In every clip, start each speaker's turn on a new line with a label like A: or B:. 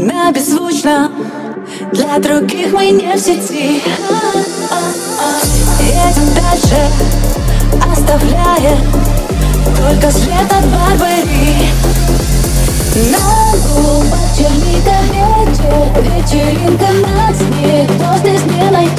A: одна беззвучно Для других мы не в сети. Едем дальше, оставляя Только след от Барбари. На углу вечеринка, вечер, вечеринка на сне. Кто здесь не найдет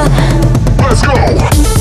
A: Let's go.